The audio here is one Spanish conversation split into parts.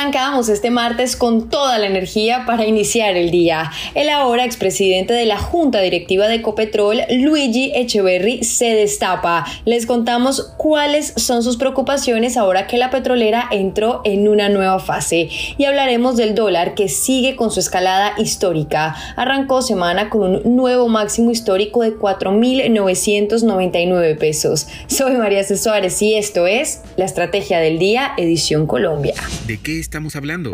Arrancamos este martes con toda la energía para iniciar el día. El ahora expresidente de la Junta Directiva de Ecopetrol, Luigi Echeverry, se destapa. Les contamos cuáles son sus preocupaciones ahora que la petrolera entró en una nueva fase. Y hablaremos del dólar que sigue con su escalada histórica. Arrancó semana con un nuevo máximo histórico de 4.999 pesos. Soy María C. Suárez y esto es La Estrategia del Día, edición Colombia. ¿De qué estamos hablando?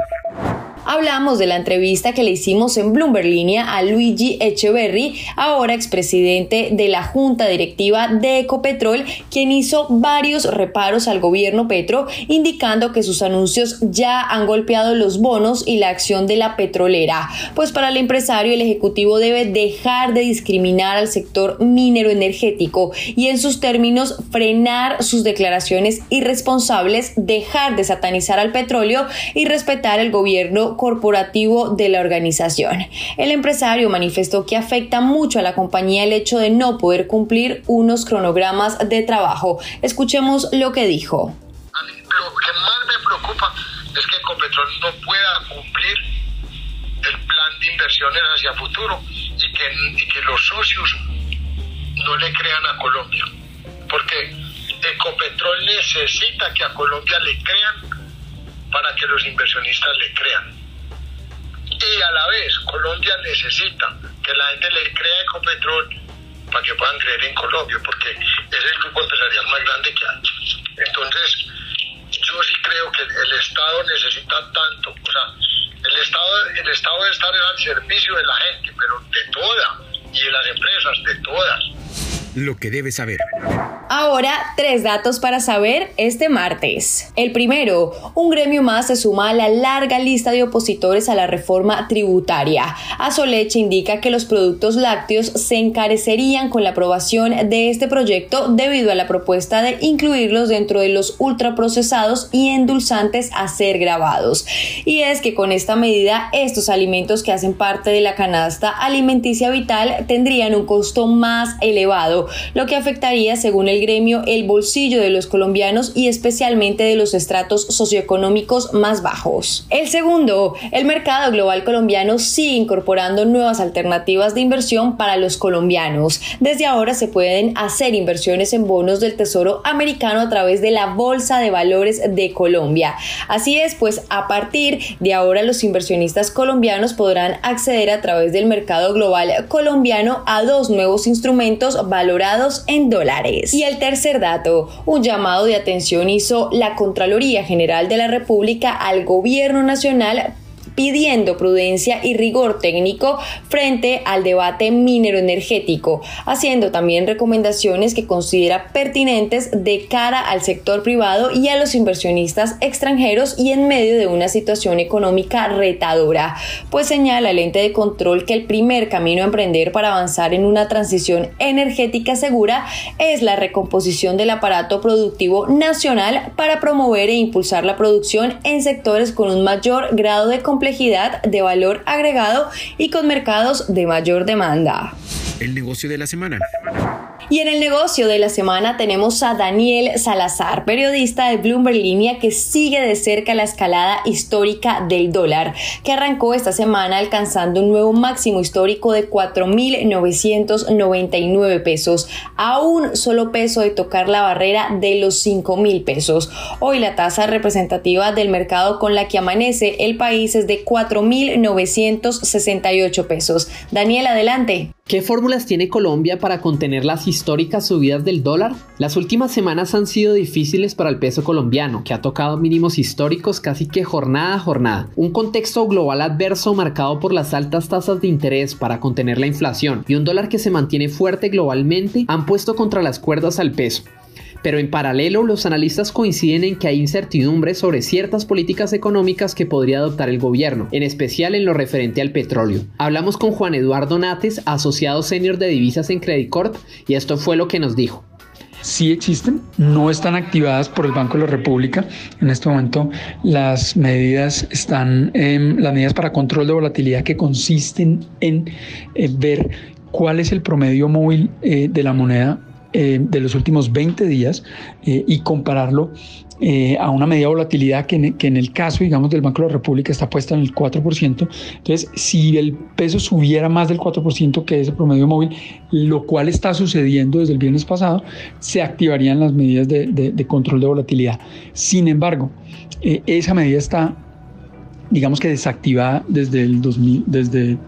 Hablamos de la entrevista que le hicimos en Bloomberg Línea a Luigi Echeverry, ahora expresidente de la Junta Directiva de Ecopetrol, quien hizo varios reparos al gobierno Petro, indicando que sus anuncios ya han golpeado los bonos y la acción de la petrolera. Pues para el empresario, el Ejecutivo debe dejar de discriminar al sector minero energético y en sus términos frenar sus declaraciones irresponsables, dejar de satanizar al petróleo y respetar el gobierno corporativo de la organización. El empresario manifestó que afecta mucho a la compañía el hecho de no poder cumplir unos cronogramas de trabajo. Escuchemos lo que dijo. Lo que más me preocupa es que Ecopetrol no pueda cumplir el plan de inversiones hacia futuro y que, los socios no le crean a Colombia. Porque Ecopetrol necesita que a Colombia le crean para que los inversionistas le crean y a la vez Colombia necesita que la gente le crea Ecopetrol para que puedan creer en Colombia, porque es el grupo empresarial más grande que hay. Entonces, yo sí creo que el Estado necesita tanto, o sea, el Estado, el Estado debe estar al servicio de la gente, pero de toda, y de las empresas, de todas. Lo que debes saber. Ahora, tres datos para saber este martes. El primero, un gremio más se suma a la larga lista de opositores a la reforma tributaria. Azoleche indica que los productos lácteos se encarecerían con la aprobación de este proyecto debido a la propuesta de incluirlos dentro de los ultraprocesados y endulzantes a ser grabados. Y es que con esta medida, estos alimentos que hacen parte de la canasta alimenticia vital tendrían un costo más elevado, lo que afectaría, según el gremio el bolsillo de los colombianos y especialmente de los estratos socioeconómicos más bajos. El segundo, el mercado global colombiano sigue incorporando nuevas alternativas de inversión para los colombianos. Desde ahora se pueden hacer inversiones en bonos del Tesoro americano a través de la Bolsa de Valores de Colombia. Así es, pues a partir de ahora los inversionistas colombianos podrán acceder a través del mercado global colombiano a dos nuevos instrumentos valorados en dólares. Y el tercer dato, un llamado de atención hizo la Contraloría General de la República al Gobierno Nacional pidiendo prudencia y rigor técnico frente al debate minero energético, haciendo también recomendaciones que considera pertinentes de cara al sector privado y a los inversionistas extranjeros y en medio de una situación económica retadora, pues señala el ente de control que el primer camino a emprender para avanzar en una transición energética segura es la recomposición del aparato productivo nacional para promover e impulsar la producción en sectores con un mayor grado de complejidad de valor agregado y con mercados de mayor demanda. El negocio de la semana. Y en el negocio de la semana tenemos a Daniel Salazar, periodista de Bloomberg Línea que sigue de cerca la escalada histórica del dólar, que arrancó esta semana alcanzando un nuevo máximo histórico de 4.999 pesos, a un solo peso de tocar la barrera de los 5.000 pesos. Hoy la tasa representativa del mercado con la que amanece el país es de 4.968 pesos. Daniel, adelante. ¿Qué fórmulas tiene Colombia para contener las históricas subidas del dólar? Las últimas semanas han sido difíciles para el peso colombiano, que ha tocado mínimos históricos casi que jornada a jornada. Un contexto global adverso marcado por las altas tasas de interés para contener la inflación y un dólar que se mantiene fuerte globalmente han puesto contra las cuerdas al peso. Pero en paralelo, los analistas coinciden en que hay incertidumbre sobre ciertas políticas económicas que podría adoptar el gobierno, en especial en lo referente al petróleo. Hablamos con Juan Eduardo Nates, asociado senior de divisas en Credit Corp, y esto fue lo que nos dijo. sí existen, no están activadas por el Banco de la República. En este momento las medidas están, en las medidas para control de volatilidad que consisten en eh, ver cuál es el promedio móvil eh, de la moneda eh, de los últimos 20 días y compararlo eh, a una medida de volatilidad que en, el caso, digamos, del Banco de la República está puesta en el 4%. Entonces, si el peso subiera más del 4% que ese promedio móvil, lo cual está sucediendo desde el viernes pasado, se activarían las medidas de, control de volatilidad. Sin embargo, eh, esa medida está digamos que desactivada desde el 2000, desde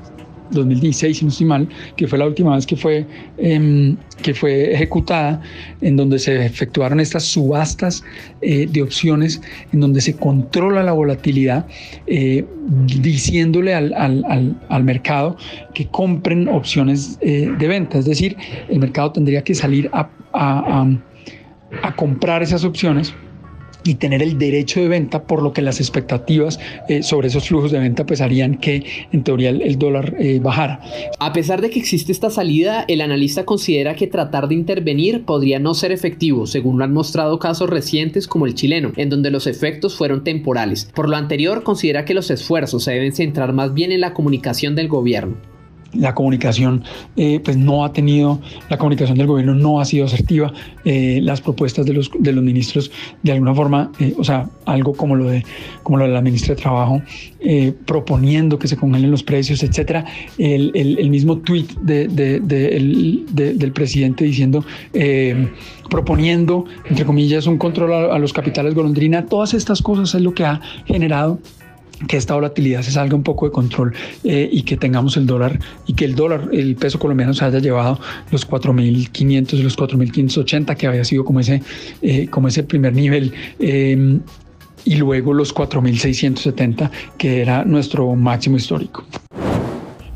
2016, si no estoy mal, que fue la última vez que fue, em, que fue ejecutada, en donde se efectuaron estas subastas eh, de opciones, en donde se controla la volatilidad, eh, diciéndole al, al, al, mercado que compren opciones eh, de venta. Es decir, el mercado tendría que salir a, a, a comprar esas opciones y tener el derecho de venta, por lo que las expectativas eh, sobre esos flujos de venta pues harían que en teoría el, dólar eh, bajara. A pesar de que existe esta salida, el analista considera que tratar de intervenir podría no ser efectivo, según lo han mostrado casos recientes como el chileno, en donde los efectos fueron temporales. Por lo anterior, considera que los esfuerzos se deben centrar más bien en la comunicación del gobierno la comunicación eh, pues no ha tenido, la comunicación del gobierno no ha sido asertiva, eh, las propuestas de los, de los ministros de alguna forma, eh, o sea, algo como lo de, como lo de la ministra de Trabajo, proponiendo que se congelen los precios, etcétera, el, el, mismo tweet de, de, del presidente diciendo, proponiendo, entre comillas, un control a, a los capitales golondrina, todas estas cosas es lo que ha generado que esta volatilidad se salga un poco de control eh, y que tengamos el dólar y que el dólar, el peso colombiano se haya llevado los 4.500 y los 4.580 que había sido como ese, eh, como ese primer nivel. Em, y luego los 4.670 que era nuestro máximo histórico.